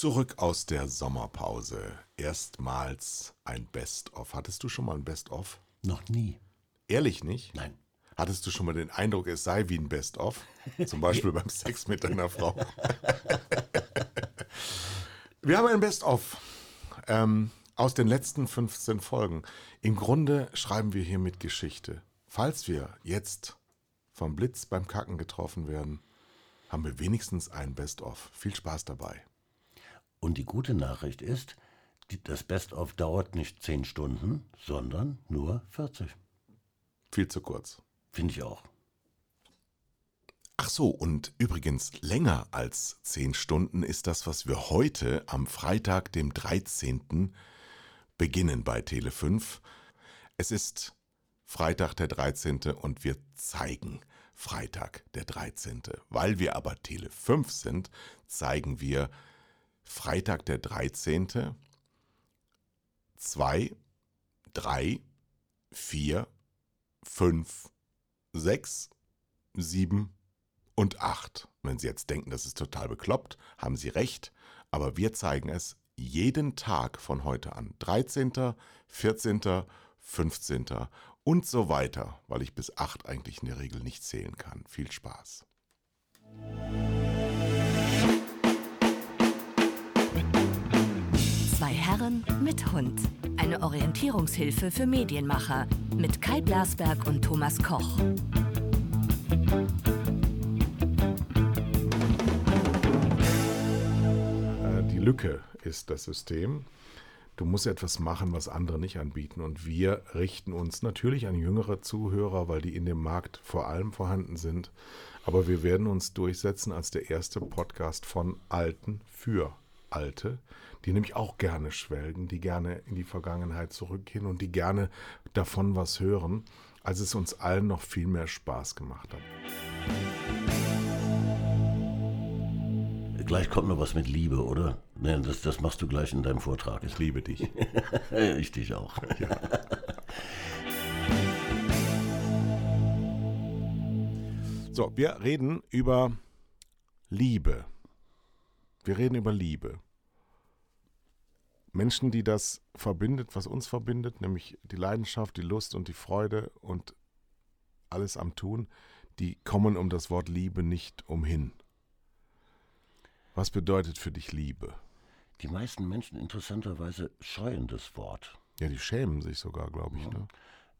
Zurück aus der Sommerpause. Erstmals ein Best-of. Hattest du schon mal ein Best-of? Noch nie. Ehrlich nicht? Nein. Hattest du schon mal den Eindruck, es sei wie ein Best-of? Zum Beispiel beim Sex mit deiner Frau. Wir haben ein Best-of ähm, aus den letzten 15 Folgen. Im Grunde schreiben wir hier mit Geschichte. Falls wir jetzt vom Blitz beim Kacken getroffen werden, haben wir wenigstens ein Best-of. Viel Spaß dabei. Und die gute Nachricht ist, das Best-of dauert nicht 10 Stunden, sondern nur 40. Viel zu kurz. Finde ich auch. Ach so, und übrigens länger als 10 Stunden ist das, was wir heute am Freitag, dem 13. beginnen bei Tele5. Es ist Freitag der 13. und wir zeigen Freitag der 13. Weil wir aber Tele5 sind, zeigen wir Freitag der 13. 2, 3, 4, 5, 6, 7 und 8. Wenn Sie jetzt denken, das ist total bekloppt, haben Sie recht, aber wir zeigen es jeden Tag von heute an. 13., 14., 15. und so weiter, weil ich bis 8 eigentlich in der Regel nicht zählen kann. Viel Spaß. Herren mit Hund. Eine Orientierungshilfe für Medienmacher mit Kai Blasberg und Thomas Koch. Äh, Die Lücke ist das System. Du musst etwas machen, was andere nicht anbieten. Und wir richten uns natürlich an jüngere Zuhörer, weil die in dem Markt vor allem vorhanden sind. Aber wir werden uns durchsetzen als der erste Podcast von Alten für Alte, die nämlich auch gerne schwelgen, die gerne in die Vergangenheit zurückgehen und die gerne davon was hören, als es uns allen noch viel mehr Spaß gemacht hat. Gleich kommt noch was mit Liebe, oder? Nee, das, das machst du gleich in deinem Vortrag. Ich liebe dich. ich dich auch. So, wir reden über Liebe. Wir reden über Liebe. Menschen, die das verbindet, was uns verbindet, nämlich die Leidenschaft, die Lust und die Freude und alles am Tun, die kommen um das Wort Liebe nicht umhin. Was bedeutet für dich Liebe? Die meisten Menschen interessanterweise scheuen das Wort. Ja, die schämen sich sogar, glaube ich. Ne?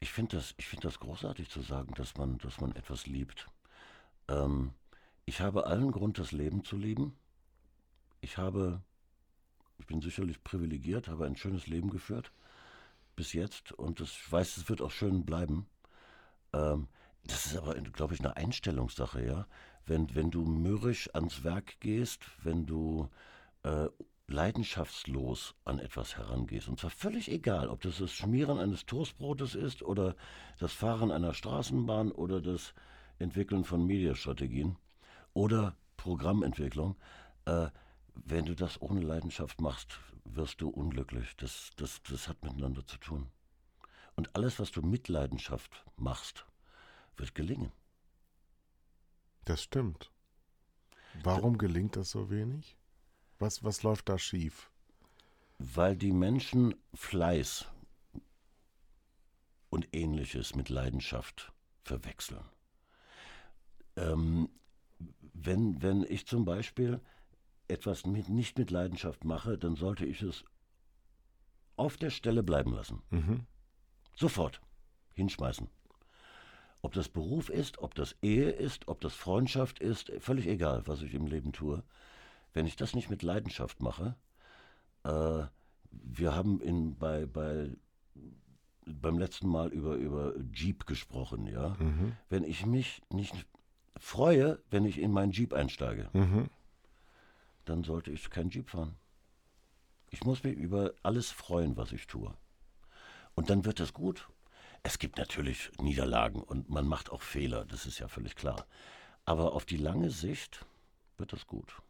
Ich finde das, ich find das großartig zu sagen, dass man, dass man etwas liebt. Ähm, ich habe allen Grund, das Leben zu lieben. Ich habe, ich bin sicherlich privilegiert, habe ein schönes Leben geführt bis jetzt und das, ich weiß, es wird auch schön bleiben. Ähm, das ist aber, glaube ich, eine Einstellungssache, ja. Wenn, wenn du mürrisch ans Werk gehst, wenn du äh, leidenschaftslos an etwas herangehst, und zwar völlig egal, ob das das Schmieren eines Toastbrotes ist oder das Fahren einer Straßenbahn oder das Entwickeln von Mediastrategien oder Programmentwicklung, äh, wenn du das ohne Leidenschaft machst, wirst du unglücklich. Das, das, das hat miteinander zu tun. Und alles, was du mit Leidenschaft machst, wird gelingen. Das stimmt. Warum gelingt das so wenig? Was, was läuft da schief? Weil die Menschen Fleiß und ähnliches mit Leidenschaft verwechseln. Ähm, wenn, wenn ich zum Beispiel etwas mit, nicht mit Leidenschaft mache, dann sollte ich es auf der Stelle bleiben lassen. Sofort hinschmeißen. Ob das Beruf ist, ob das Ehe ist, ob das Freundschaft ist, völlig egal, was ich im Leben tue. Wenn ich das nicht mit Leidenschaft mache, äh, wir haben in, bei, bei, beim letzten Mal über, über Jeep gesprochen, ja. Wenn ich mich nicht freue, wenn ich in meinen Jeep einsteige, dann sollte ich keinen Jeep fahren. Ich muss mich über alles freuen, was ich tue. Und dann wird es gut. Es gibt natürlich Niederlagen und man macht auch Fehler, das ist ja völlig klar. Aber auf die lange Sicht wird das gut.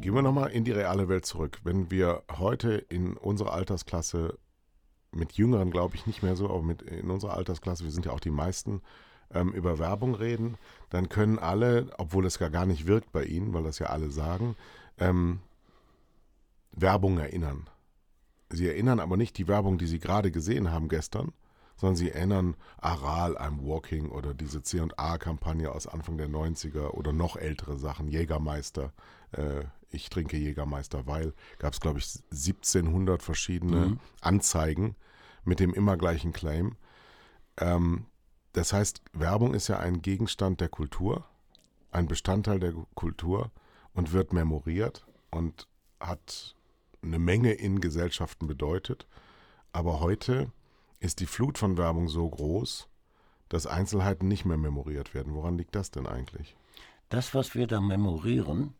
Gehen wir nochmal in die reale Welt zurück. Wenn wir heute in unserer Altersklasse, mit Jüngeren glaube ich nicht mehr so, aber mit, in unserer Altersklasse, wir sind ja auch die meisten, ähm, über Werbung reden, dann können alle, obwohl es gar nicht wirkt bei ihnen, weil das ja alle sagen, ähm, Werbung erinnern. Sie erinnern aber nicht die Werbung, die sie gerade gesehen haben gestern, sondern sie erinnern Aral, I'm Walking oder diese C&A-Kampagne aus Anfang der 90er oder noch ältere Sachen, Jägermeister, äh, ich trinke Jägermeister, weil gab es, glaube ich, 1700 verschiedene mhm. Anzeigen mit dem immer gleichen Claim. Ähm, das heißt, Werbung ist ja ein Gegenstand der Kultur, ein Bestandteil der Kultur und wird memoriert und hat eine Menge in Gesellschaften bedeutet. Aber heute ist die Flut von Werbung so groß, dass Einzelheiten nicht mehr memoriert werden. Woran liegt das denn eigentlich? Das, was wir da memorieren,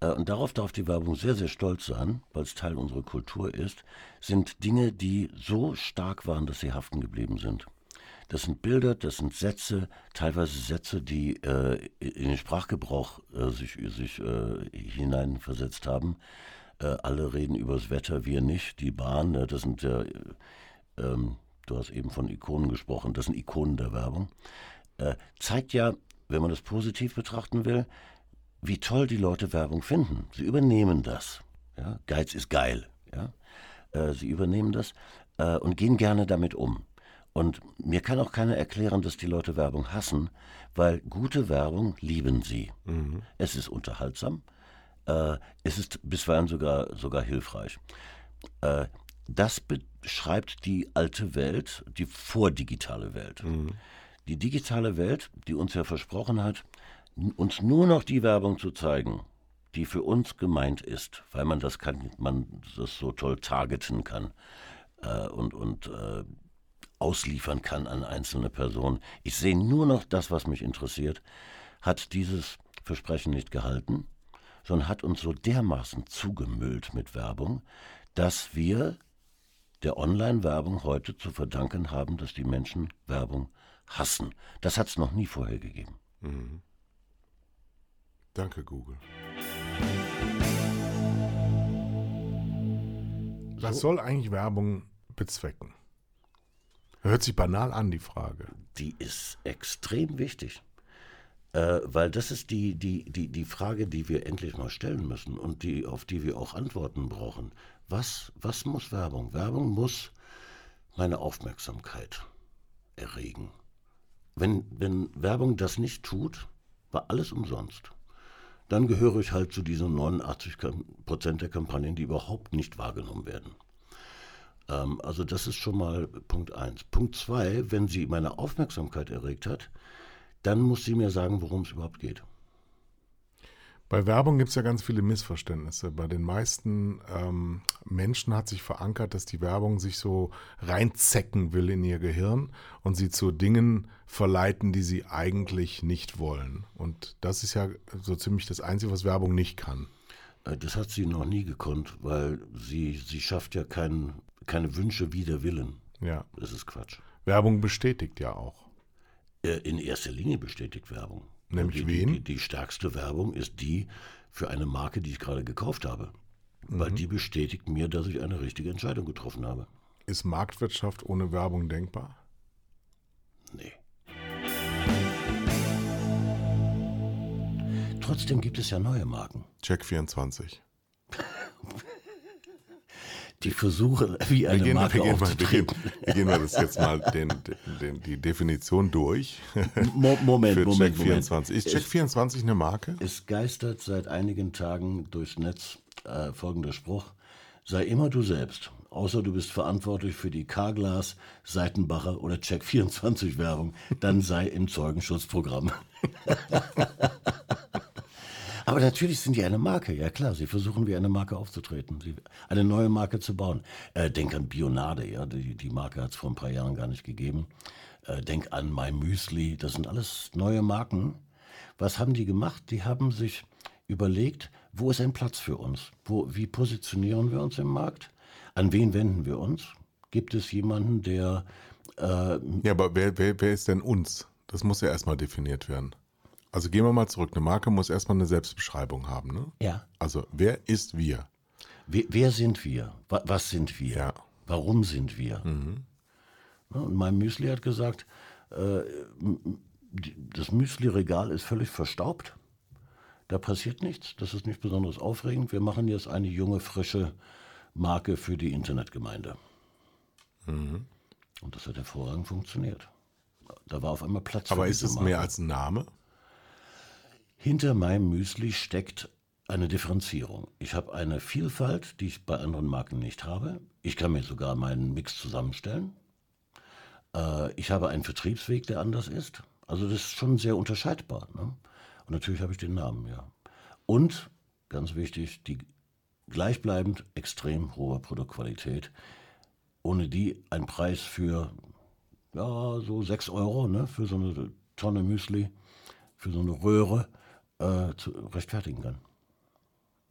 äh, und darauf darf die Werbung sehr, sehr stolz sein, weil es Teil unserer Kultur ist, sind Dinge, die so stark waren, dass sie haften geblieben sind. Das sind Bilder, das sind Sätze, teilweise Sätze, die äh, in den Sprachgebrauch äh, sich, sich äh, hineinversetzt haben. Äh, alle reden über das Wetter, wir nicht. Die Bahn, das sind ja, ähm, du hast eben von Ikonen gesprochen, das sind Ikonen der Werbung. Äh, zeigt ja, wenn man das positiv betrachten will, wie toll die Leute Werbung finden. Sie übernehmen das. Ja? Geiz ist geil. Ja? Äh, sie übernehmen das äh, und gehen gerne damit um. Und mir kann auch keiner erklären, dass die Leute Werbung hassen, weil gute Werbung lieben sie. Mhm. Es ist unterhaltsam, äh, es ist bisweilen sogar, sogar hilfreich. Äh, das beschreibt die alte Welt, die vordigitale Welt. Mhm. Die digitale Welt, die uns ja versprochen hat, uns nur noch die Werbung zu zeigen, die für uns gemeint ist, weil man das kann, man das so toll targeten kann äh, und, und äh, ausliefern kann an einzelne Personen. Ich sehe nur noch das, was mich interessiert, hat dieses Versprechen nicht gehalten, sondern hat uns so dermaßen zugemüllt mit Werbung, dass wir der Online-Werbung heute zu verdanken haben, dass die Menschen Werbung hassen. Das hat es noch nie vorher gegeben. Mhm. Danke, Google. Was soll eigentlich Werbung bezwecken? Hört sich banal an, die Frage. Die ist extrem wichtig. Äh, weil das ist die, die, die, die Frage, die wir endlich mal stellen müssen und die, auf die wir auch Antworten brauchen. Was, was muss Werbung? Werbung muss meine Aufmerksamkeit erregen. Wenn, wenn Werbung das nicht tut, war alles umsonst dann gehöre ich halt zu diesen 89 Prozent der Kampagnen, die überhaupt nicht wahrgenommen werden. Ähm, also das ist schon mal Punkt 1. Punkt 2, wenn sie meine Aufmerksamkeit erregt hat, dann muss sie mir sagen, worum es überhaupt geht. Bei Werbung gibt es ja ganz viele Missverständnisse. Bei den meisten ähm, Menschen hat sich verankert, dass die Werbung sich so reinzecken will in ihr Gehirn und sie zu Dingen verleiten, die sie eigentlich nicht wollen. Und das ist ja so ziemlich das Einzige, was Werbung nicht kann. Äh, das hat sie noch nie gekonnt, weil sie, sie schafft ja kein, keine Wünsche wider Willen. Ja. Das ist Quatsch. Werbung bestätigt ja auch. Äh, in erster Linie bestätigt Werbung. Nämlich die, wen? Die, die, stärkste Werbung ist die für eine Marke, die ich gerade gekauft habe. Mhm. Weil die bestätigt mir, dass ich eine richtige Entscheidung getroffen habe. Ist Marktwirtschaft ohne Werbung denkbar? Nee. Trotzdem gibt es ja neue Marken. Check 24. die versuchen, wie eine wir Marke gehen, aufzutreten. Wir gehen, wir gehen mal das jetzt mal den, den, die Definition durch. Moment, Für Moment, Check 24. Ist Check 24 eine Marke? Es geistert seit einigen Tagen durchs Netz äh, folgender Spruch. Sei immer du selbst, außer du bist verantwortlich für die Carglass, Seitenbacher oder Check 24 Werbung, dann sei im Zeugenschutzprogramm. Aber natürlich sind die eine Marke, ja klar. Sie versuchen wie eine Marke aufzutreten, eine neue Marke zu bauen. Äh, denk an Bionade, ja, die, die Marke hat es vor ein paar Jahren gar nicht gegeben. Äh, denk an My Müsli, das sind alles neue Marken. Was haben die gemacht? Die haben sich überlegt, wo ist ein Platz für uns? Wo, wie positionieren wir uns im Markt? An wen wenden wir uns? Gibt es jemanden, der... Äh, ja, aber wer, wer, wer ist denn uns? Das muss ja erstmal definiert werden. Also gehen wir mal zurück. Eine Marke muss erstmal eine Selbstbeschreibung haben. Ne? Ja. Also wer ist wir? Wer, wer sind wir? Was sind wir? Ja. Warum sind wir? Mhm. Und mein Müsli hat gesagt, äh, das Müsli-Regal ist völlig verstaubt. Da passiert nichts. Das ist nicht besonders aufregend. Wir machen jetzt eine junge, frische Marke für die Internetgemeinde. Mhm. Und das hat hervorragend funktioniert. Da war auf einmal Platz Aber für ist es Marke. mehr als ein Name? Hinter meinem Müsli steckt eine Differenzierung. Ich habe eine Vielfalt, die ich bei anderen Marken nicht habe. Ich kann mir sogar meinen Mix zusammenstellen. Äh, ich habe einen Vertriebsweg, der anders ist. Also das ist schon sehr unterscheidbar. Ne? Und natürlich habe ich den Namen, ja. Und, ganz wichtig, die gleichbleibend extrem hohe Produktqualität, ohne die ein Preis für, ja, so 6 Euro, ne, für so eine Tonne Müsli, für so eine Röhre, äh, zu rechtfertigen kann.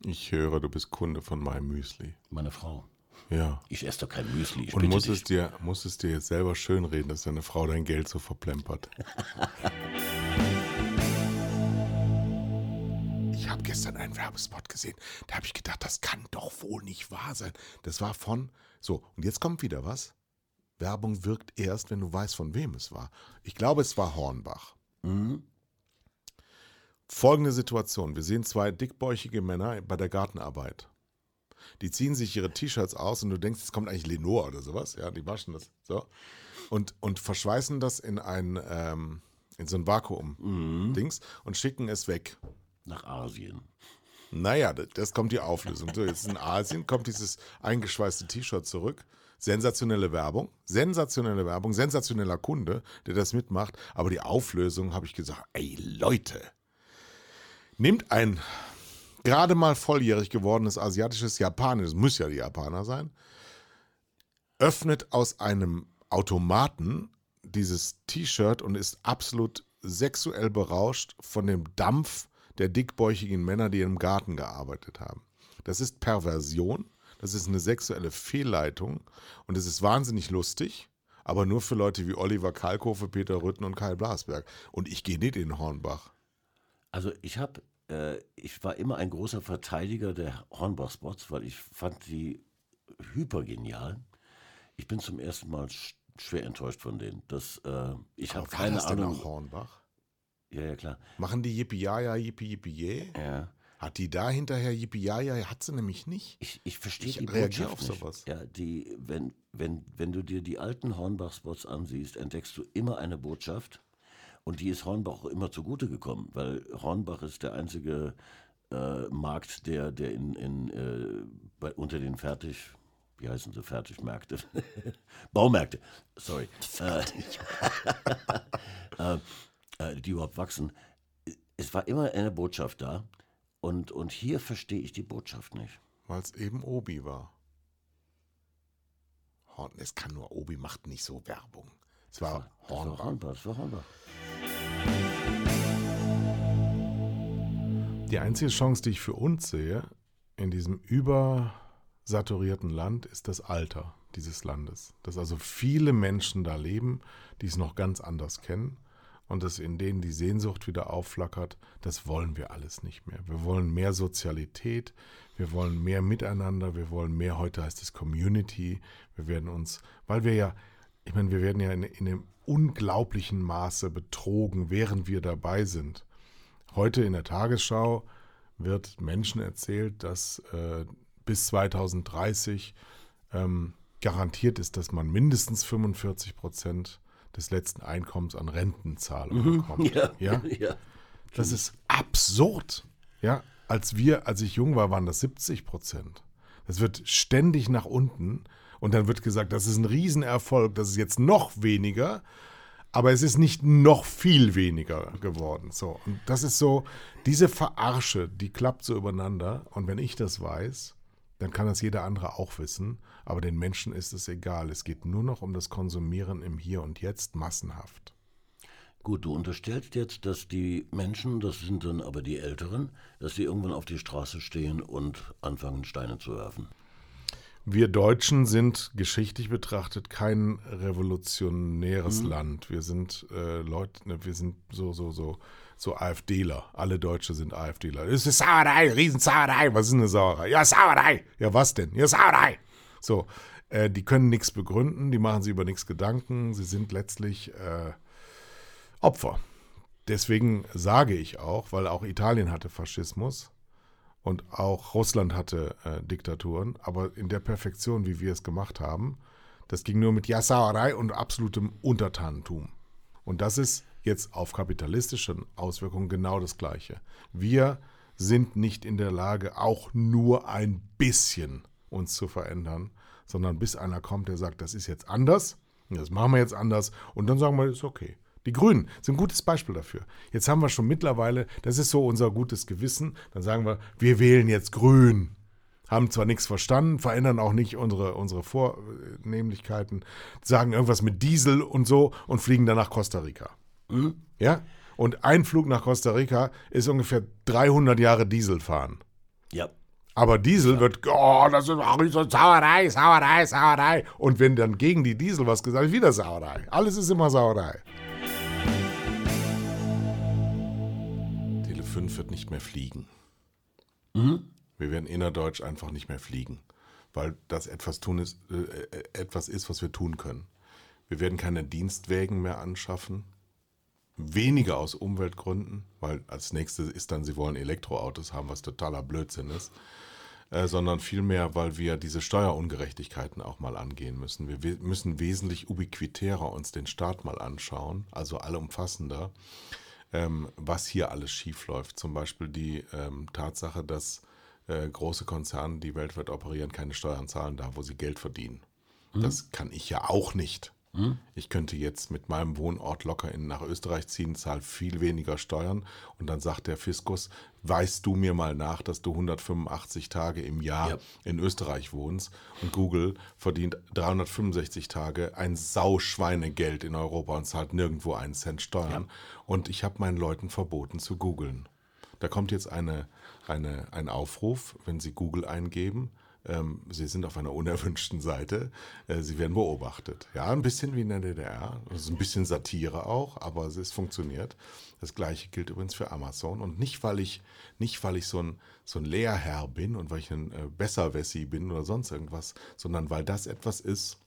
Ich höre, du bist Kunde von meinem Müsli. Meine Frau. Ja. Ich esse doch kein Müsli. Und muss es, dir, muss es dir jetzt selber schönreden, dass deine Frau dein Geld so verplempert. Ich habe gestern einen Werbespot gesehen. Da habe ich gedacht, das kann doch wohl nicht wahr sein. Das war von. So, und jetzt kommt wieder was. Werbung wirkt erst, wenn du weißt, von wem es war. Ich glaube, es war Hornbach. Mhm. Folgende Situation. Wir sehen zwei dickbäuchige Männer bei der Gartenarbeit. Die ziehen sich ihre T-Shirts aus und du denkst, es kommt eigentlich Lenore oder sowas. Ja, die waschen das so. Und, und verschweißen das in ein, ähm, in so ein Vakuum-Dings und schicken es weg. Nach Asien. Naja, das, das kommt die Auflösung. So, jetzt in Asien kommt dieses eingeschweißte T-Shirt zurück. Sensationelle Werbung, sensationelle Werbung, sensationeller Kunde, der das mitmacht. Aber die Auflösung habe ich gesagt, ey Leute, nimmt ein gerade mal volljährig gewordenes asiatisches Japaner, das muss ja die Japaner sein, öffnet aus einem Automaten dieses T-Shirt und ist absolut sexuell berauscht von dem Dampf der dickbäuchigen Männer, die im Garten gearbeitet haben. Das ist Perversion, das ist eine sexuelle Fehlleitung und es ist wahnsinnig lustig, aber nur für Leute wie Oliver Kalkofe, Peter Rütten und Kai Blasberg. Und ich gehe nicht in Hornbach. Also ich habe, äh, ich war immer ein großer Verteidiger der Hornbach-Spots, weil ich fand die hypergenial. Ich bin zum ersten Mal sch schwer enttäuscht von denen. Das, äh, ich habe keine das denn Ahnung. auch Hornbach? Ja, ja, klar. Machen die Yippie ja ja Yippie Yippie? Ja. Hat die da hinterher Yippie ja ja? Hat sie nämlich nicht. Ich, ich verstehe Ich die reagiere Botschaft auf nicht. sowas. Ja, die, wenn, wenn, wenn du dir die alten Hornbach-Spots ansiehst, entdeckst du immer eine Botschaft. Und die ist Hornbach auch immer zugute gekommen, weil Hornbach ist der einzige äh, Markt, der, der in, in, äh, bei, unter den Fertig, wie heißen sie, Fertigmärkte? Baumärkte, sorry. Äh, äh, äh, die überhaupt wachsen. Es war immer eine Botschaft da. Und, und hier verstehe ich die Botschaft nicht. Weil es eben Obi war. Horn, es kann nur Obi, macht nicht so Werbung. Es war Das war. Hornbach, das war Hornbach. Die einzige Chance, die ich für uns sehe, in diesem übersaturierten Land, ist das Alter dieses Landes. Dass also viele Menschen da leben, die es noch ganz anders kennen und dass in denen die Sehnsucht wieder aufflackert, das wollen wir alles nicht mehr. Wir wollen mehr Sozialität, wir wollen mehr Miteinander, wir wollen mehr, heute heißt es Community, wir werden uns, weil wir ja, ich meine, wir werden ja in, in einem unglaublichen Maße betrogen, während wir dabei sind. Heute in der Tagesschau wird Menschen erzählt, dass äh, bis 2030 ähm, garantiert ist, dass man mindestens 45 Prozent des letzten Einkommens an Rentenzahlungen bekommt. Ja, ja? ja. Das ist absurd. Ja, als wir, als ich jung war, waren das 70 Prozent. Das wird ständig nach unten und dann wird gesagt, das ist ein Riesenerfolg, das ist jetzt noch weniger, aber es ist nicht noch viel weniger geworden. So, und das ist so, diese Verarsche, die klappt so übereinander und wenn ich das weiß, dann kann das jeder andere auch wissen, aber den Menschen ist es egal. Es geht nur noch um das Konsumieren im Hier und Jetzt massenhaft. Gut, du unterstellst jetzt, dass die Menschen, das sind dann aber die Älteren, dass sie irgendwann auf die Straße stehen und anfangen, Steine zu werfen. Wir Deutschen sind geschichtlich betrachtet kein revolutionäres Land. Wir sind äh, Leute, ne, wir sind so, so, so, so AfDler. Alle Deutsche sind AfDler. Es ist Sauerei, Riesensauerei. Was ist eine Sauerei? Ja, Sauerei. Ja, was denn? Ja, Sauerei. So, äh, die können nichts begründen, die machen sich über nichts Gedanken. Sie sind letztlich äh, Opfer deswegen sage ich auch, weil auch Italien hatte Faschismus und auch Russland hatte äh, Diktaturen, aber in der Perfektion, wie wir es gemacht haben, das ging nur mit Ja-Sauerei und absolutem Untertanentum. Und das ist jetzt auf kapitalistischen Auswirkungen genau das Gleiche. Wir sind nicht in der Lage, auch nur ein bisschen uns zu verändern, sondern bis einer kommt, der sagt, das ist jetzt anders, das machen wir jetzt anders und dann sagen wir, das ist okay. Die Grünen sind ein gutes Beispiel dafür. Jetzt haben wir schon mittlerweile, das ist so unser gutes Gewissen, dann sagen wir, wir wählen jetzt Grün. Haben zwar nichts verstanden, verändern auch nicht unsere, unsere Vornehmlichkeiten, sagen irgendwas mit Diesel und so und fliegen dann nach Costa Rica. Mhm. Ja? Und ein Flug nach Costa Rica ist ungefähr 300 Jahre Diesel fahren. Ja. Aber Diesel ja. wird, oh, das ist so Sauerei, Sauerei, Sauerei. Und wenn dann gegen die Diesel was gesagt wird, wieder Sauerei. Alles ist immer Sauerei. 5 wird nicht mehr fliegen. Mhm. Wir werden innerdeutsch einfach nicht mehr fliegen, weil das etwas, tun ist, äh, äh etwas ist, was wir tun können. Wir werden keine Dienstwägen mehr anschaffen. Weniger aus Umweltgründen, weil als nächstes ist dann, sie wollen Elektroautos haben, was totaler Blödsinn ist, äh, sondern vielmehr, weil wir diese Steuerungerechtigkeiten auch mal angehen müssen. Wir müssen wesentlich ubiquitärer uns den Staat mal anschauen, also allumfassender, ähm, was hier alles schiefläuft. Zum Beispiel die ähm, Tatsache, dass äh, große Konzerne, die weltweit operieren, keine Steuern zahlen da, wo sie Geld verdienen. Hm. Das kann ich ja auch nicht. Hm? Ich könnte jetzt mit meinem Wohnort locker in, nach Österreich ziehen, zahle viel weniger Steuern und dann sagt der Fiskus, weißt du mir mal nach, dass du 185 Tage im Jahr ja. in Österreich wohnst und Google verdient 365 Tage ein Sauschweinegeld in Europa und zahlt nirgendwo einen Cent Steuern. Ja. Und ich habe meinen Leuten verboten zu googeln. Da kommt jetzt eine, eine, ein Aufruf, wenn sie Google eingeben, Sie sind auf einer unerwünschten Seite. Äh, Sie werden beobachtet. Ja, ein bisschen wie in der DDR. Das ist ein bisschen Satire auch, aber es funktioniert. Das gleiche gilt übrigens für Amazon. Und nicht, weil ich, nicht, weil ich so ein, so ein Lehrherr bin und weil ich ein äh, Besserwessi bin oder sonst irgendwas, sondern weil das etwas ist,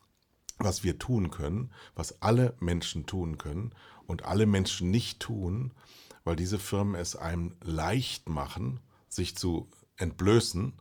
was wir tun können, was alle Menschen tun können und alle Menschen nicht tun, weil diese Firmen es einem leicht machen, sich zu entblößen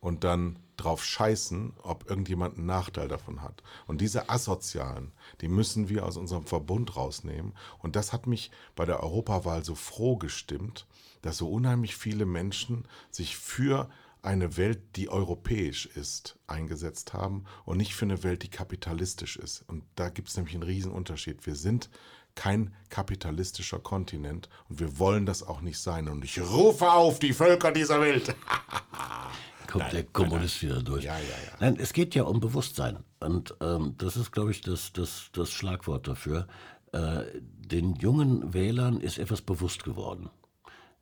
und dann drauf scheißen, ob irgendjemand einen Nachteil davon hat. Und diese Asozialen, die müssen wir aus unserem Verbund rausnehmen. Und das hat mich bei der Europawahl so froh gestimmt, dass so unheimlich viele Menschen sich für eine Welt, die europäisch ist, eingesetzt haben und nicht für eine Welt, die kapitalistisch ist. Und da gibt es nämlich einen riesen Unterschied. Wir sind kein kapitalistischer Kontinent und wir wollen das auch nicht sein. Und ich rufe auf die Völker dieser Welt. kommt nein, der Kommunist nein, nein. wieder durch. Ja, ja, ja. Nein, es geht ja um Bewusstsein. Und ähm, das ist, glaube ich, das, das, das Schlagwort dafür. Äh, den jungen Wählern ist etwas bewusst geworden,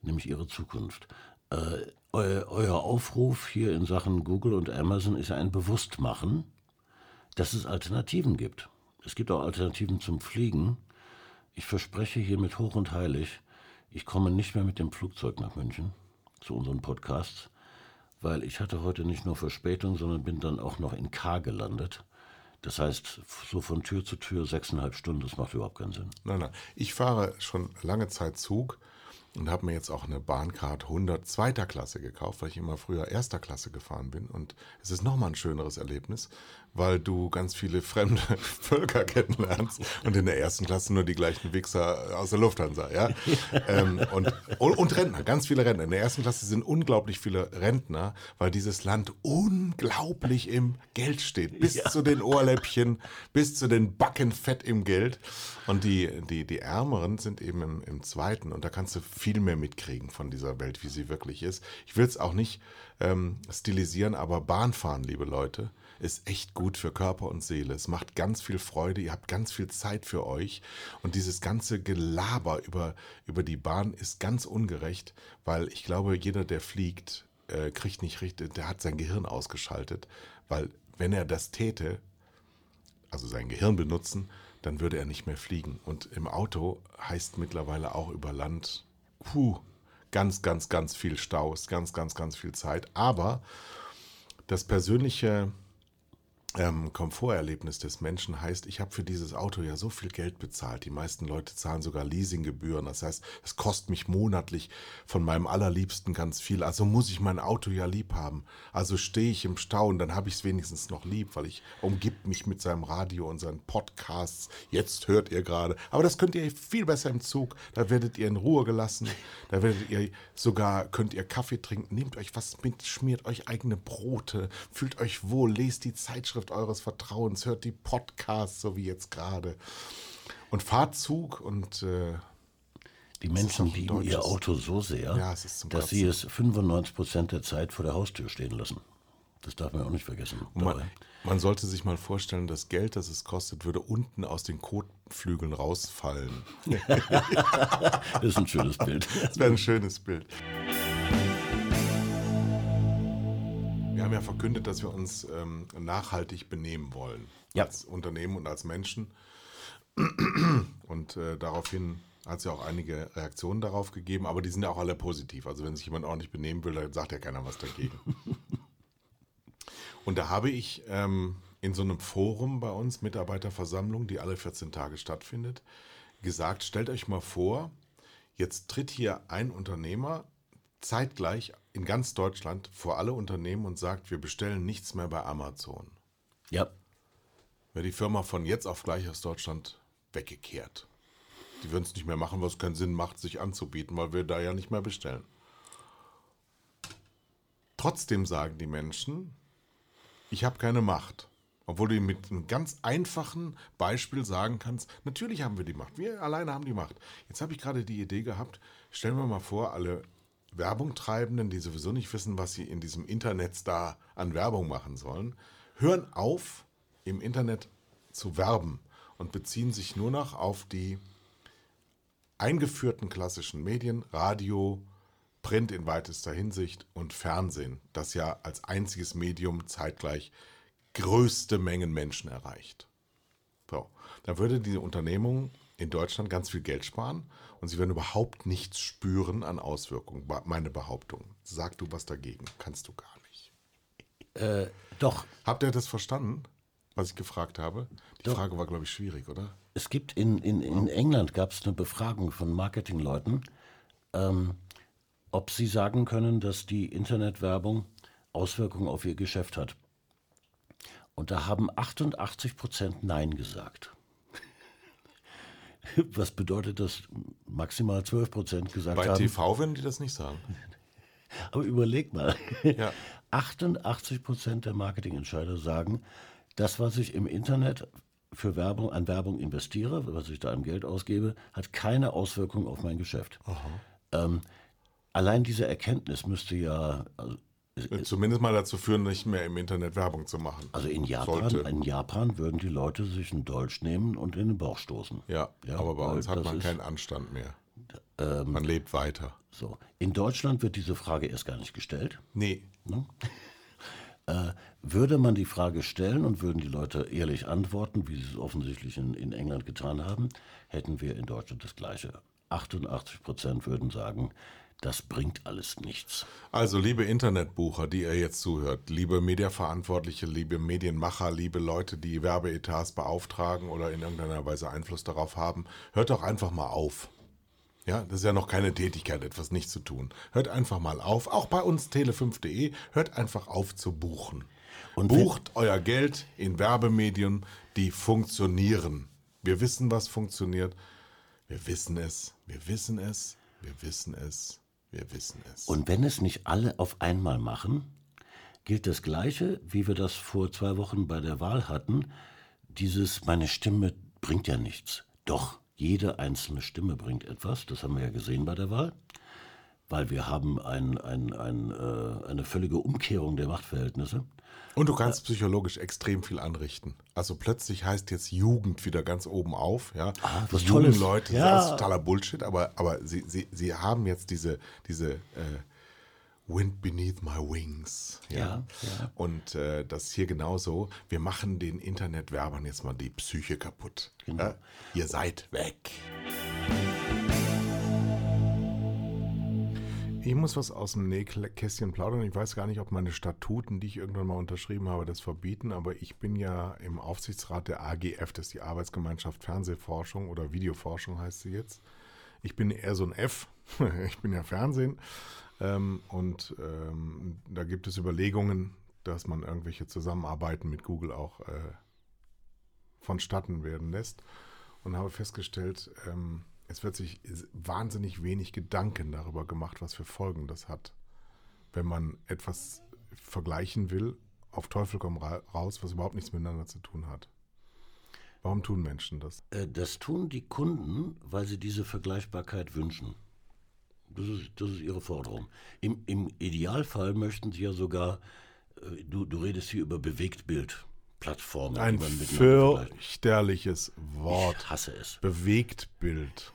nämlich ihre Zukunft. Äh, eu, euer Aufruf hier in Sachen Google und Amazon ist ein Bewusstmachen, dass es Alternativen gibt. Es gibt auch Alternativen zum Fliegen. Ich verspreche hiermit hoch und heilig, ich komme nicht mehr mit dem Flugzeug nach München zu unseren Podcasts weil ich hatte heute nicht nur Verspätung, sondern bin dann auch noch in K gelandet. Das heißt, so von Tür zu Tür sechseinhalb Stunden, das macht überhaupt keinen Sinn. Nein, nein. Ich fahre schon lange Zeit Zug und habe mir jetzt auch eine Bahncard 100 zweiter Klasse gekauft, weil ich immer früher erster Klasse gefahren bin. Und es ist nochmal ein schöneres Erlebnis, weil du ganz viele fremde Völker kennenlernst und in der ersten Klasse nur die gleichen Wichser aus der Lufthansa, ja. ähm, und, und Rentner, ganz viele Rentner. In der ersten Klasse sind unglaublich viele Rentner, weil dieses Land unglaublich im Geld steht. Bis ja. zu den Ohrläppchen, bis zu den Backen fett im Geld. Und die, die, die Ärmeren sind eben im, im zweiten und da kannst du viel mehr mitkriegen von dieser Welt, wie sie wirklich ist. Ich will es auch nicht ähm, stilisieren, aber Bahnfahren, liebe Leute, ist echt gut für Körper und Seele. Es macht ganz viel Freude, ihr habt ganz viel Zeit für euch und dieses ganze Gelaber über, über die Bahn ist ganz ungerecht, weil ich glaube, jeder, der fliegt, äh, kriegt nicht richtig, der hat sein Gehirn ausgeschaltet, weil wenn er das täte, also sein Gehirn benutzen, dann würde er nicht mehr fliegen. Und im Auto heißt mittlerweile auch über Land, puh, ganz, ganz, ganz viel Staus, ganz, ganz, ganz viel Zeit. Aber das persönliche ähm, Komforterlebnis des Menschen heißt, ich habe für dieses Auto ja so viel Geld bezahlt. Die meisten Leute zahlen sogar Leasinggebühren. Das heißt, es kostet mich monatlich von meinem Allerliebsten ganz viel. Also muss ich mein Auto ja lieb haben. Also stehe ich im Stau und dann habe ich es wenigstens noch lieb, weil ich umgibt mich mit seinem Radio und seinen Podcasts. Jetzt hört ihr gerade. Aber das könnt ihr viel besser im Zug. Da werdet ihr in Ruhe gelassen. Da werdet ihr sogar, könnt ihr Kaffee trinken. Nehmt euch was mit, schmiert euch eigene Brote, fühlt euch wohl, lest die Zeitschrift Zeitschrift eures Vertrauens, hört die Podcasts, so wie jetzt gerade. Und fahrt Zug und äh, die Menschen lieben ihr Auto so sehr, ja, dass sie es 95 Prozent der Zeit vor der Haustür stehen lassen. Das darf man auch nicht vergessen. Man, man, sollte sich mal vorstellen, das Geld, das es kostet, würde unten aus den Kotflügeln rausfallen. das ist ein schönes Bild. Das wäre ein schönes Bild. Haben ja verkündet, dass wir uns ähm, nachhaltig benehmen wollen. Ja. Als Unternehmen und als Menschen. Und äh, daraufhin hat es ja auch einige Reaktionen darauf gegeben, aber die sind ja auch alle positiv. Also wenn sich jemand ordentlich benehmen will, dann sagt ja keiner was dagegen. und da habe ich ähm, in so einem Forum bei uns, Mitarbeiterversammlung, die alle 14 Tage stattfindet, gesagt, stellt euch mal vor, jetzt tritt hier ein Unternehmer zeitgleich in ganz Deutschland vor alle Unternehmen und sagt, wir bestellen nichts mehr bei Amazon. Ja. Wäre die Firma von jetzt auf gleich aus Deutschland weggekehrt. Die würden es nicht mehr machen, was keinen Sinn macht, sich anzubieten, weil wir da ja nicht mehr bestellen. Trotzdem sagen die Menschen, ich habe keine Macht. Obwohl du mit einem ganz einfachen Beispiel sagen kannst, natürlich haben wir die Macht. Wir alleine haben die Macht. Jetzt habe ich gerade die Idee gehabt, stellen wir mal vor, alle Werbung treibenden, die sowieso nicht wissen, was sie in diesem Internet da an Werbung machen sollen, hören auf, im Internet zu werben und beziehen sich nur noch auf die eingeführten klassischen Medien, Radio, Print in weitester Hinsicht und Fernsehen, das ja als einziges Medium zeitgleich größte Mengen Menschen erreicht. So, da würde diese Unternehmung in Deutschland ganz viel Geld sparen und sie werden überhaupt nichts spüren an Auswirkungen. Meine Behauptung. Sag du was dagegen. Kannst du gar nicht. Äh, doch. Habt ihr das verstanden, was ich gefragt habe? Die doch. Frage war, glaube ich, schwierig, oder? Es gibt in, in, in England gab es eine Befragung von Marketingleuten, ähm, ob sie sagen können, dass die Internetwerbung Auswirkungen auf ihr Geschäft hat. Und da haben 88 Prozent Nein gesagt. Was bedeutet das? Maximal 12 Prozent gesagt Bei haben. Bei TV würden die das nicht sagen. Aber überleg mal. Ja. 88 Prozent der Marketingentscheider sagen, das, was ich im Internet für Werbung, an Werbung investiere, was ich da an Geld ausgebe, hat keine Auswirkung auf mein Geschäft. Ähm, allein diese Erkenntnis müsste ja, also Zumindest mal dazu führen, nicht mehr im Internet Werbung zu machen. Also in Japan, in Japan würden die Leute sich einen Dolch nehmen und in den Bauch stoßen. Ja, ja aber bei uns hat man ist, keinen Anstand mehr. Ähm, man lebt weiter. So. In Deutschland wird diese Frage erst gar nicht gestellt. Nee. Ne? Äh, würde man die Frage stellen und würden die Leute ehrlich antworten, wie sie es offensichtlich in, in England getan haben, hätten wir in Deutschland das Gleiche. 88 Prozent würden sagen, das bringt alles nichts. Also, liebe Internetbucher, die ihr jetzt zuhört, liebe Mediaverantwortliche, liebe Medienmacher, liebe Leute, die Werbeetats beauftragen oder in irgendeiner Weise Einfluss darauf haben, hört doch einfach mal auf. Ja, das ist ja noch keine Tätigkeit, etwas nicht zu tun. Hört einfach mal auf. Auch bei uns tele5.de, hört einfach auf zu buchen. Und Bucht euer Geld in Werbemedien, die funktionieren. Wir wissen, was funktioniert. Wir wissen es. Wir wissen es. Wir wissen es. Wir wissen es. Und wenn es nicht alle auf einmal machen, gilt das Gleiche, wie wir das vor zwei Wochen bei der Wahl hatten. Dieses, meine Stimme bringt ja nichts. Doch, jede einzelne Stimme bringt etwas. Das haben wir ja gesehen bei der Wahl. Weil wir haben ein, ein, ein, äh, eine völlige Umkehrung der Machtverhältnisse. Und du kannst psychologisch extrem viel anrichten. Also plötzlich heißt jetzt Jugend wieder ganz oben auf. Ja, ah, was Jungen Leute, ja. das ist totaler Bullshit, aber, aber sie, sie, sie haben jetzt diese, diese äh, Wind beneath my wings. Ja. ja, ja. Und äh, das ist hier genauso. Wir machen den Internetwerbern jetzt mal die Psyche kaputt. Genau. Ja? Ihr seid weg. Ich muss was aus dem Nähkästchen plaudern. Ich weiß gar nicht, ob meine Statuten, die ich irgendwann mal unterschrieben habe, das verbieten, aber ich bin ja im Aufsichtsrat der AGF, das ist die Arbeitsgemeinschaft Fernsehforschung oder Videoforschung heißt sie jetzt. Ich bin eher so ein F, ich bin ja Fernsehen ähm, und ähm, da gibt es Überlegungen, dass man irgendwelche Zusammenarbeiten mit Google auch äh, vonstatten werden lässt und habe festgestellt, ähm, es wird sich wahnsinnig wenig Gedanken darüber gemacht, was für Folgen das hat. Wenn man etwas vergleichen will, auf Teufel komm raus, was überhaupt nichts miteinander zu tun hat. Warum tun Menschen das? Äh, das tun die Kunden, weil sie diese Vergleichbarkeit wünschen. Das ist, das ist ihre Forderung. Im, Im, Idealfall möchten sie ja sogar, äh, du, du redest hier über Bewegtbild. Plattformen. Ein fürchterliches Wort. Ich hasse es. Bewegtbild.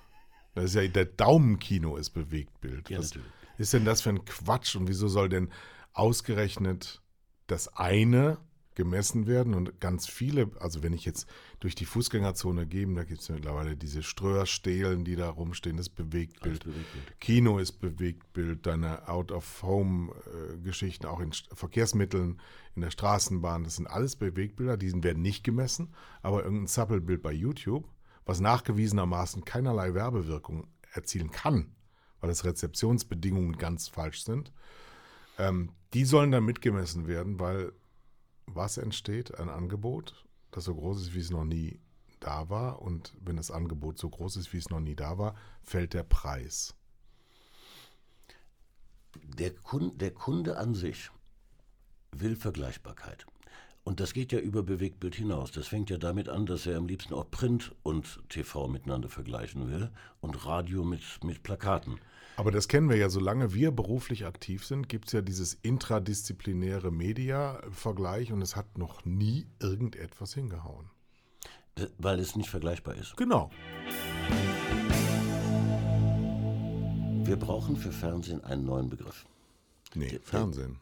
Das ist ja, der Daumenkino ist Bewegtbild. Ja, Was natürlich. ist denn das für ein Quatsch? Und wieso soll denn ausgerechnet das eine gemessen werden und ganz viele, also wenn ich jetzt durch die Fußgängerzone gehe, da gibt es mittlerweile diese Ströerstelen, die da rumstehen, das Bewegtbild. Bewegtbild. Kino ist Bewegtbild, deine Out-of-Home-Geschichten, auch in Verkehrsmitteln, in der Straßenbahn, das sind alles Bewegtbilder, die werden nicht gemessen, aber irgendein Zappelbild bei YouTube was nachgewiesenermaßen keinerlei Werbewirkung erzielen kann, weil es Rezeptionsbedingungen ganz falsch sind, ähm, die sollen dann mitgemessen werden, weil was entsteht? Ein Angebot, das so groß ist, wie es noch nie da war. Und wenn das Angebot so groß ist, wie es noch nie da war, fällt der Preis. Der Kunde, der Kunde an sich will Vergleichbarkeit. Und das geht ja über Bewegtbild hinaus. Das fängt ja damit an, dass er am liebsten auch Print und TV miteinander vergleichen will und Radio mit, mit Plakaten. Aber das kennen wir ja, solange wir beruflich aktiv sind, gibt es ja dieses intradisziplinäre Media-Vergleich und es hat noch nie irgendetwas hingehauen. Weil es nicht vergleichbar ist. Genau. Wir brauchen für Fernsehen einen neuen Begriff. Nee, Fernsehen.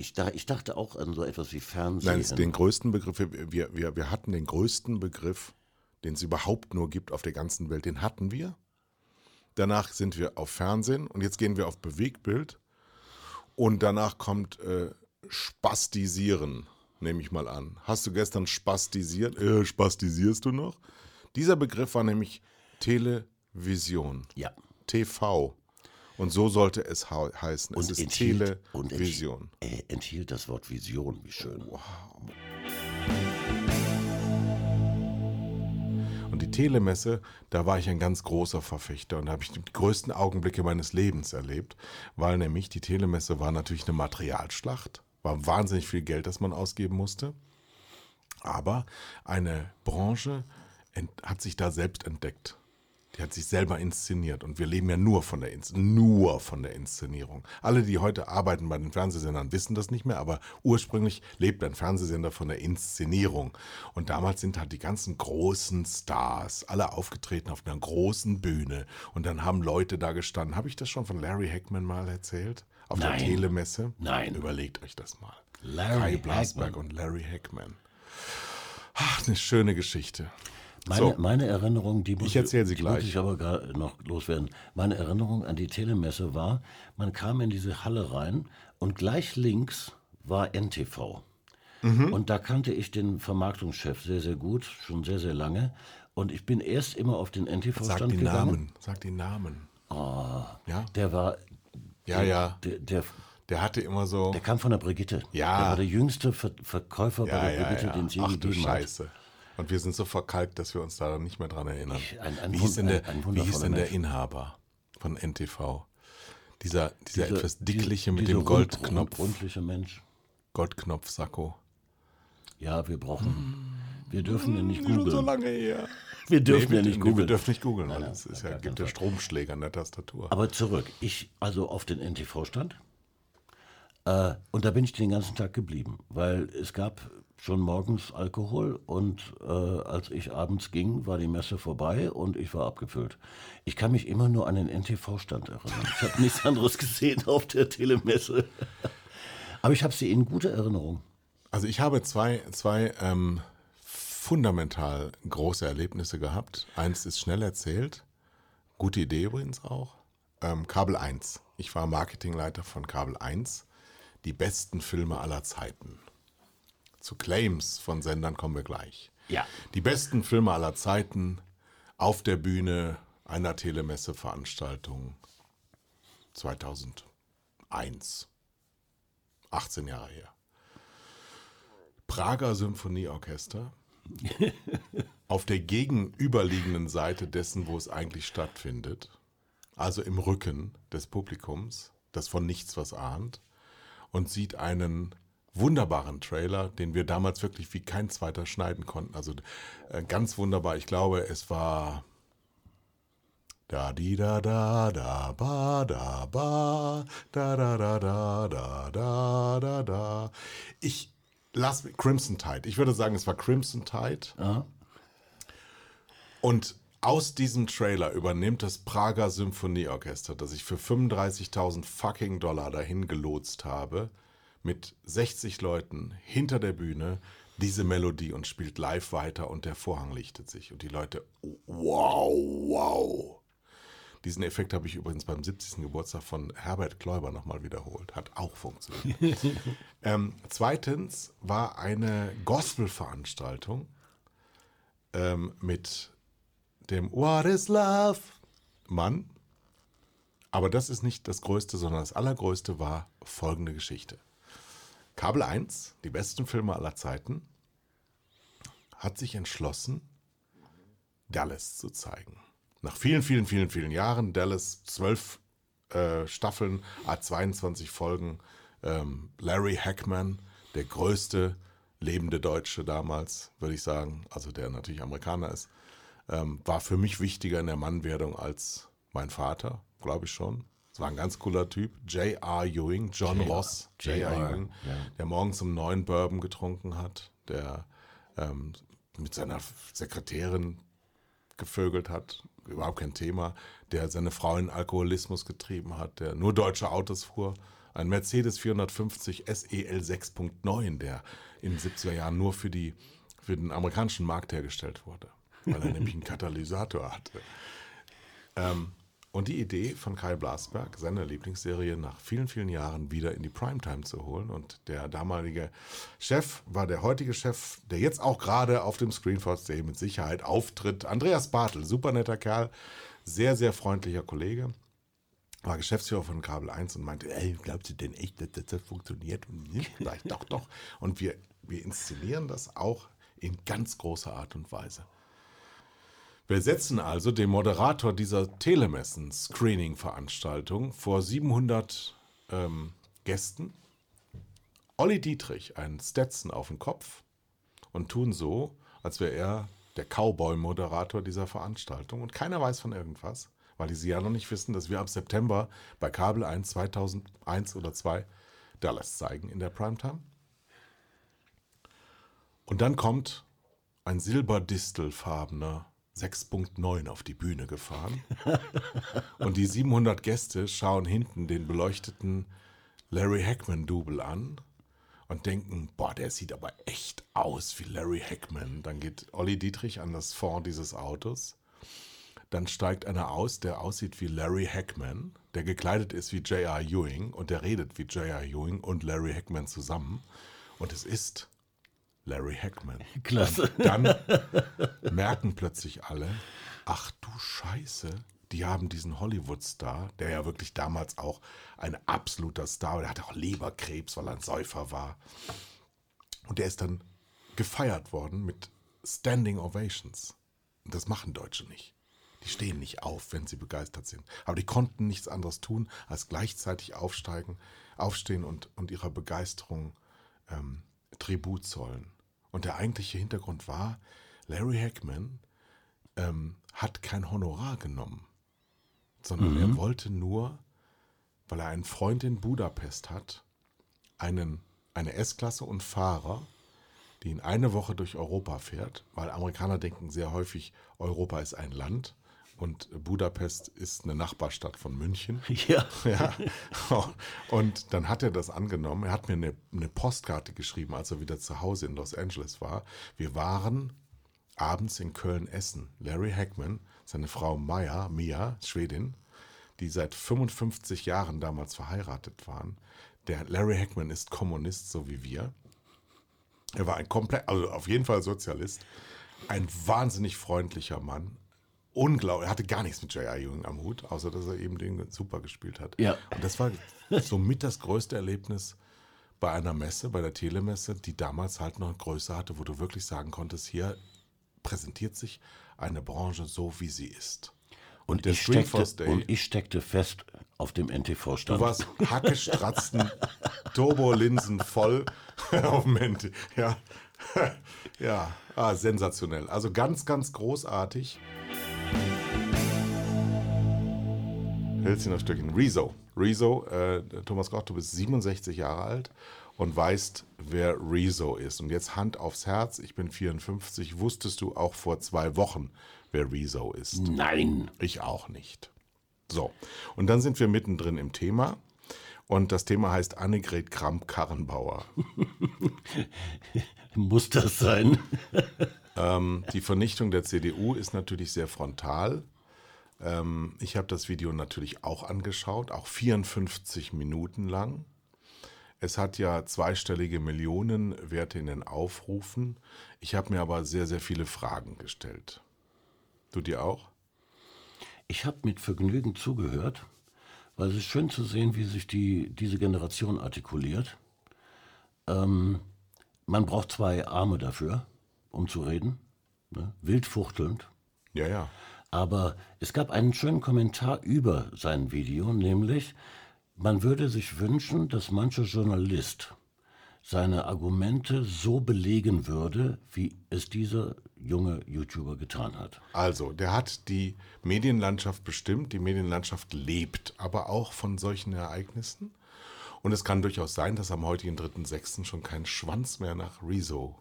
Ich, da, ich, dachte auch an so etwas wie Fernsehen. Nein, den größten Begriff, wir, wir, wir hatten den größten Begriff, den es überhaupt nur gibt auf der ganzen Welt, den hatten wir. Danach sind wir auf Fernsehen und jetzt gehen wir auf Bewegtbild. Und danach kommt äh, Spastisieren, nehme ich mal an. Hast du gestern spastisiert? Äh, spastisierst du noch? Dieser Begriff war nämlich Television. Ja. TV. Und so sollte es heißen. Und es ist enthielt, Television. Und enthielt, äh, enthielt das Wort Vision, wie schön. Wow. Und die Telemesse, da war ich ein ganz großer Verfechter und da habe ich die größten Augenblicke meines Lebens erlebt, weil nämlich die Telemesse war natürlich eine Materialschlacht, war wahnsinnig viel Geld, das man ausgeben musste. Aber eine Branche hat sich da selbst entdeckt. Die hat sich selber inszeniert und wir leben ja nur von der Ins nur von der Inszenierung. Alle, die heute arbeiten bei den Fernsehsendern, wissen das nicht mehr, aber ursprünglich lebt ein Fernsehsender von der Inszenierung. Und damals sind halt die ganzen großen Stars alle aufgetreten auf einer großen Bühne und dann haben Leute da gestanden. Habe ich das schon von Larry Hackman mal erzählt? Auf Nein. der Telemesse? Nein. Überlegt euch das mal. Larry Kai Blasberg Hackman. und Larry Hackman. Ach, eine schöne Geschichte. Meine, So. meine Erinnerung, die muss Ich erzähle sie gleich. muss ich aber gar noch loswerden. Meine Erinnerung an die Telemesse war, man kam in diese Halle rein und gleich links war NTV. Mhm. Und da kannte ich den Vermarktungschef sehr, sehr gut, schon sehr, sehr lange. Und ich bin erst immer auf den NTV-Stand gegangen. Namen. Sag die Namen. Ja? Der war, Ja, ja. der, der, Der hatte immer so. der kam von der Brigitte. Ja. Der war der jüngste Ver Verkäufer bei ja, der ja, Brigitte, den es je Ach du gegeben hat. Und wir sind so verkalkt, dass wir uns da nicht mehr dran erinnern. Ich- ein- ein wie hieß denn der, wie hieß denn der. Inhaber von NTV? Dieser, dieser Diese- etwas dickliche diese- mit diese dem rund- Goldknopf, Rundliche Mensch. Goldknopf-Sakko. Ja, wir brauchen. Wir dürfen ja nicht so googeln. lange her. Wir dürfen Nee, ja nicht nee, Wir googeln. dürfen nicht googeln, weil es ist ja, gibt ja Stromschläge an der Tastatur. Aber zurück. Ich also auf den NTV stand. Äh, und da bin ich den ganzen Tag geblieben, weil es gab schon morgens Alkohol und äh, als ich abends ging, war die Messe vorbei und ich war abgefüllt. Ich kann mich immer nur an den NTV-Stand erinnern. Ich habe nichts anderes gesehen auf der Telemesse. Aber ich habe sie in guter Erinnerung. Also ich habe zwei, zwei ähm, fundamental große Erlebnisse gehabt. Eins ist schnell erzählt. Gute Idee übrigens auch. Ähm, Kabel 1. Ich war Marketingleiter von Kabel 1. Die besten Filme aller Zeiten. Zu Claims von Sendern kommen wir gleich. Ja. Die besten Filme aller Zeiten auf der Bühne einer Telemesse-Veranstaltung 2001. 18 Jahre her. Prager Symphonieorchester. auf der gegenüberliegenden Seite dessen, wo es eigentlich stattfindet. Also im Rücken des Publikums, das von nichts was ahnt. Und sieht einen wunderbaren Trailer, den wir damals wirklich wie kein zweiter schneiden konnten. Also äh, ganz wunderbar. Ich glaube, es war da di da da da ba da ba da da da da da da da da. Ich lass Crimson Tide. Ich würde sagen, es war Crimson Tide. Aha. Und aus diesem Trailer übernimmt das Prager Symphonieorchester, das ich für 35.000 fucking Dollar dahin gelotst habe, mit 60 Leuten hinter der Bühne diese Melodie und spielt live weiter und der Vorhang lichtet sich und die Leute, wow, wow. Diesen Effekt habe ich übrigens beim 70. Geburtstag von Herbert Kläuber nochmal wiederholt. Hat auch funktioniert. ähm, zweitens war eine Gospel-Veranstaltung ähm, mit dem What is Love Mann. Aber das ist nicht das Größte, sondern das Allergrößte war folgende Geschichte. Kabel 1, die besten Filme aller Zeiten, hat sich entschlossen, Dallas zu zeigen. Nach vielen, vielen, vielen, vielen Jahren, Dallas, zwölf äh, Staffeln, A22 Folgen, ähm, Larry Hackman, der größte lebende Deutsche damals, würde ich sagen, also der natürlich Amerikaner ist, ähm, war für mich wichtiger in der Mannwerdung als mein Vater, glaube ich schon. Es war ein ganz cooler Typ. J.R. Ewing, John. Ross, J.R. J.R., Ewing, ja. der morgens um neun Bourbon getrunken hat, der ähm, mit seiner Sekretärin gevögelt hat, überhaupt kein Thema, der seine Frau in Alkoholismus getrieben hat, der nur deutsche Autos fuhr. Ein Mercedes 450 SEL 6.9, der in den 70er Jahren nur für, die, für den amerikanischen Markt hergestellt wurde, weil er nämlich einen Katalysator hatte. Ähm, und die Idee von Kai Blasberg, seine Lieblingsserie nach vielen, vielen Jahren wieder in die Primetime zu holen. Und der damalige Chef war der heutige Chef, der jetzt auch gerade auf dem Screenforce.de mit Sicherheit auftritt. Andreas Bartel, super netter Kerl, sehr, sehr freundlicher Kollege. War Geschäftsführer von Kabel 1 und meinte, ey, glaubst du denn echt, dass das funktioniert? Und? Sag ich, doch, doch. Und wir, wir inszenieren das auch in ganz großer Art und Weise. Wir setzen also den Moderator dieser Telemessen-Screening-Veranstaltung vor 700 ähm, Gästen, Olli Dietrich, einen Stetson auf den Kopf. Und tun so, als wäre er der Cowboy-Moderator dieser Veranstaltung. Und keiner weiß von irgendwas, weil die sie ja noch nicht wissen, dass wir ab September bei Kabel 1 2001 oder 2 Dallas zeigen in der Primetime. Und dann kommt ein silberdistelfarbener 6.9 auf die Bühne gefahren. Und die 700 Gäste schauen hinten den beleuchteten Larry Hackman-Double an und denken, boah, der sieht aber echt aus wie Larry Hackman. Dann geht Olli Dietrich an das Fond dieses Autos. Dann steigt einer aus, der aussieht wie Larry Hackman, der gekleidet ist wie J.R. Ewing und der redet wie J.R. Ewing und Larry Hackman zusammen. Und es ist Larry Hackman. Klasse. Und dann merken plötzlich alle, ach du Scheiße, die haben diesen Hollywood-Star, der ja wirklich damals auch ein absoluter Star war, der hatte auch Leberkrebs, weil er ein Säufer war. Und der ist dann gefeiert worden mit Standing Ovations. Und das machen Deutsche nicht. Die stehen nicht auf, wenn sie begeistert sind. Aber die konnten nichts anderes tun, als gleichzeitig aufsteigen, aufstehen und, und ihrer Begeisterung ähm, Tribut zollen. Und der eigentliche Hintergrund war, Larry Hackman ähm, hat kein Honorar genommen, sondern er wollte nur, weil er einen Freund in Budapest hat, einen, eine S-Klasse und Fahrer, die in eine Woche durch Europa fährt, weil Amerikaner denken sehr häufig, Europa ist ein Land und Budapest ist eine Nachbarstadt von München. Ja. Ja. Und dann hat er das angenommen. Er hat mir eine, eine Postkarte geschrieben, als er wieder zu Hause in Los Angeles war. Wir waren abends in Köln essen. Larry Hackman, seine Frau Maya, Mia, Schwedin, die seit 55 Jahren damals verheiratet waren. Der Larry Hackman ist Kommunist, so wie wir. Er war ein komplett, also auf jeden Fall Sozialist. Ein wahnsinnig freundlicher Mann. Unglaublich, er hatte gar nichts mit J.R. Ewing am Hut, außer dass er eben den super gespielt hat. Ja. Und das war somit das größte Erlebnis bei einer Messe, bei der Telemesse, die damals halt noch eine Größe hatte, wo du wirklich sagen konntest, hier präsentiert sich eine Branche so, wie sie ist. Und, der ich steckte, Day- und ich steckte fest auf dem NTV-Stand. Du warst hackestratzen, Turbolinsen voll auf dem Handy. Ja, ja ah, sensationell. Also ganz, ganz großartig. Hölzchen auf Stöckchen. Rezo. Rezo, äh, Thomas Koch, du bist 67 Jahre alt und weißt, wer Rezo ist. Und jetzt Hand aufs Herz, ich bin 54. Wusstest du auch vor zwei Wochen, wer Rezo ist? Nein. Ich auch nicht. So, und dann sind wir mittendrin im Thema. Und das Thema heißt Annegret Kramp-Karrenbauer. Muss das sein? Ähm, die Vernichtung der CDU ist natürlich sehr frontal. Ähm, ich habe das Video natürlich auch angeschaut, auch 54 Minuten lang. Es hat ja zweistellige Millionenwerte in den Aufrufen. Ich habe mir aber sehr, sehr viele Fragen gestellt. Du dir auch? Ich habe mit Vergnügen zugehört, weil es ist schön zu sehen, wie sich die, diese Generation artikuliert. Ähm, man braucht zwei Arme dafür, um zu reden. Ne? Wild fuchtelnd. Ja, ja. Aber es gab einen schönen Kommentar über sein Video, nämlich, man würde sich wünschen, dass mancher Journalist seine Argumente so belegen würde, wie es dieser junge YouTuber getan hat. Also, der hat die Medienlandschaft bestimmt, die Medienlandschaft lebt aber auch von solchen Ereignissen. Und es kann durchaus sein, dass am heutigen 3.6. schon kein Schwanz mehr nach Rezo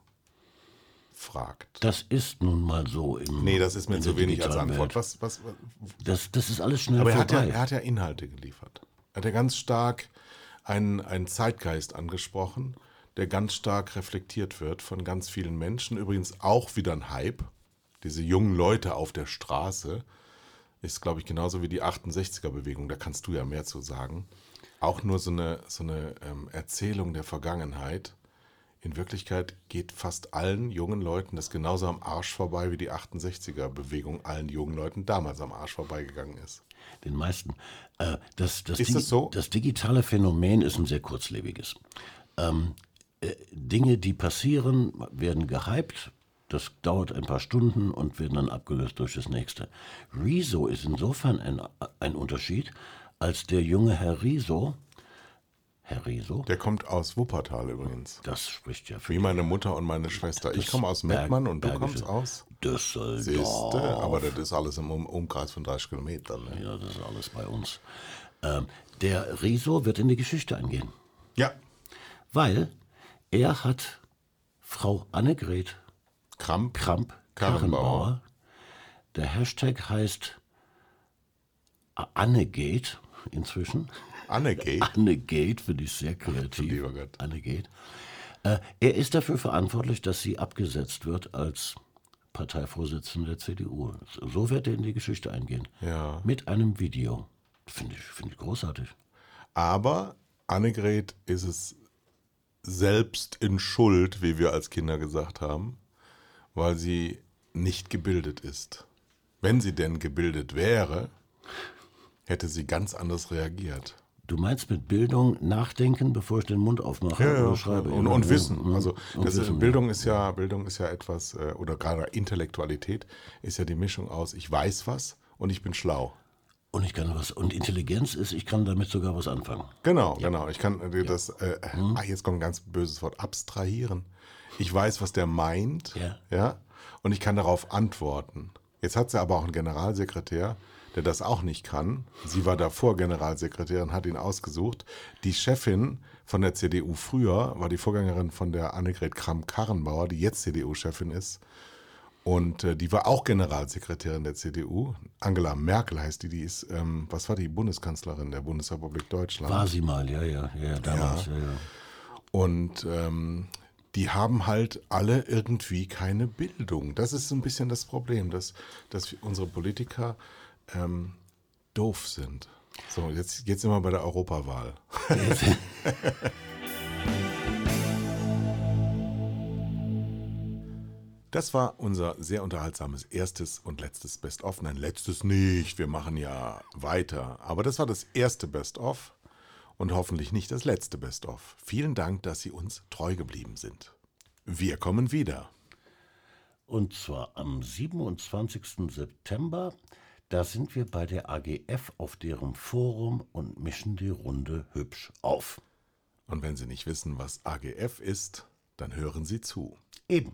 fragt. Das ist nun mal so im Nee, das ist mir zu wenig als Antwort. Was, was, was, Das, das ist alles schnell aber er hat, ja, vorbei. er hat ja Inhalte geliefert. Er hat ja ganz stark einen, einen Zeitgeist angesprochen, der ganz stark reflektiert wird von ganz vielen Menschen. Übrigens auch wieder ein Hype. Diese jungen Leute auf der Straße ist, glaube ich, genauso wie die 68er-Bewegung. Da kannst du ja mehr zu sagen. Auch nur so eine, so eine ähm, Erzählung der Vergangenheit. In Wirklichkeit geht fast allen jungen Leuten das genauso am Arsch vorbei, wie die 68er-Bewegung allen jungen Leuten damals am Arsch vorbeigegangen ist. Den meisten. Äh, das, das, Ist das so? das digitale Phänomen ist ein sehr kurzlebiges. Ähm, äh, Dinge, die passieren, werden gehypt. Das dauert ein paar Stunden und werden dann abgelöst durch das nächste. Rezo ist insofern ein, ein Unterschied, als der junge Herr Rezo, Herr Rezo, Der kommt aus Wuppertal übrigens. das spricht ja für Wie meine Mutter und meine Schwester. Ich komme aus Mettmann und du Bergische. kommst aus Düsseldorf. Siehste, aber das ist alles im Um- Umkreis von 30 Kilometern. Ne? Ja, das ist alles bei uns. Ähm, der Rezo wird in die Geschichte eingehen. Ja, weil er hat Frau Annegret Kramp. Kramp Karrenbauer. Der Hashtag heißt Annegate inzwischen. Annegate. Annegate finde ich sehr kreativ. Lieber Gott. Annegate. Äh, er ist dafür verantwortlich, dass sie abgesetzt wird als Parteivorsitzende der CDU. So wird er in die Geschichte eingehen. Ja. Mit einem Video. Finde ich, finde ich großartig. Aber Annegret ist es selbst in Schuld, wie wir als Kinder gesagt haben, weil sie nicht gebildet ist. Wenn sie denn gebildet wäre, hätte sie ganz anders reagiert. Du meinst mit Bildung nachdenken, bevor ich den Mund aufmache oder schreibe? Und, Ja, und ja, Wissen. ja. Also das Wissen, Bildung ist ja, Bildung ist ja etwas, äh, oder gerade Intellektualität ist ja die Mischung aus, ich weiß was und ich bin schlau. Und ich kann was. Und Intelligenz ist, ich kann damit sogar was anfangen. Genau, genau. Ich kann dir das, äh, Mhm. ah, jetzt kommt ein ganz böses Wort, abstrahieren. Ich weiß, was der meint, Ja. ja, und ich kann darauf antworten. Jetzt hat sie aber auch einen Generalsekretär, der das auch nicht kann. Sie war davor Generalsekretärin, hat ihn ausgesucht. Die Chefin von der CDU früher war die Vorgängerin von der Annegret Kramp-Karrenbauer, die jetzt CDU-Chefin ist. Und äh, die war auch Generalsekretärin der CDU. Angela Merkel heißt die, die ist, ähm, was war die Bundeskanzlerin der Bundesrepublik Deutschland? War sie mal, ja, ja, ja, ja damals, ja, ja. Und ähm, die haben halt alle irgendwie keine Bildung. Das ist so ein bisschen das Problem, dass, dass unsere Politiker ähm, doof sind. So, jetzt, jetzt sind wir bei der Europawahl. Das war unser sehr unterhaltsames erstes und letztes Best-of. Nein, letztes nicht. Wir machen ja weiter. Aber das war das erste Best-of und hoffentlich nicht das letzte Best-of. Vielen Dank, dass Sie uns treu geblieben sind. Wir kommen wieder. Und zwar am 27. September. Da sind wir bei der AGF auf deren Forum und mischen die Runde hübsch auf. Und wenn Sie nicht wissen, was AGF ist, dann hören Sie zu. Eben.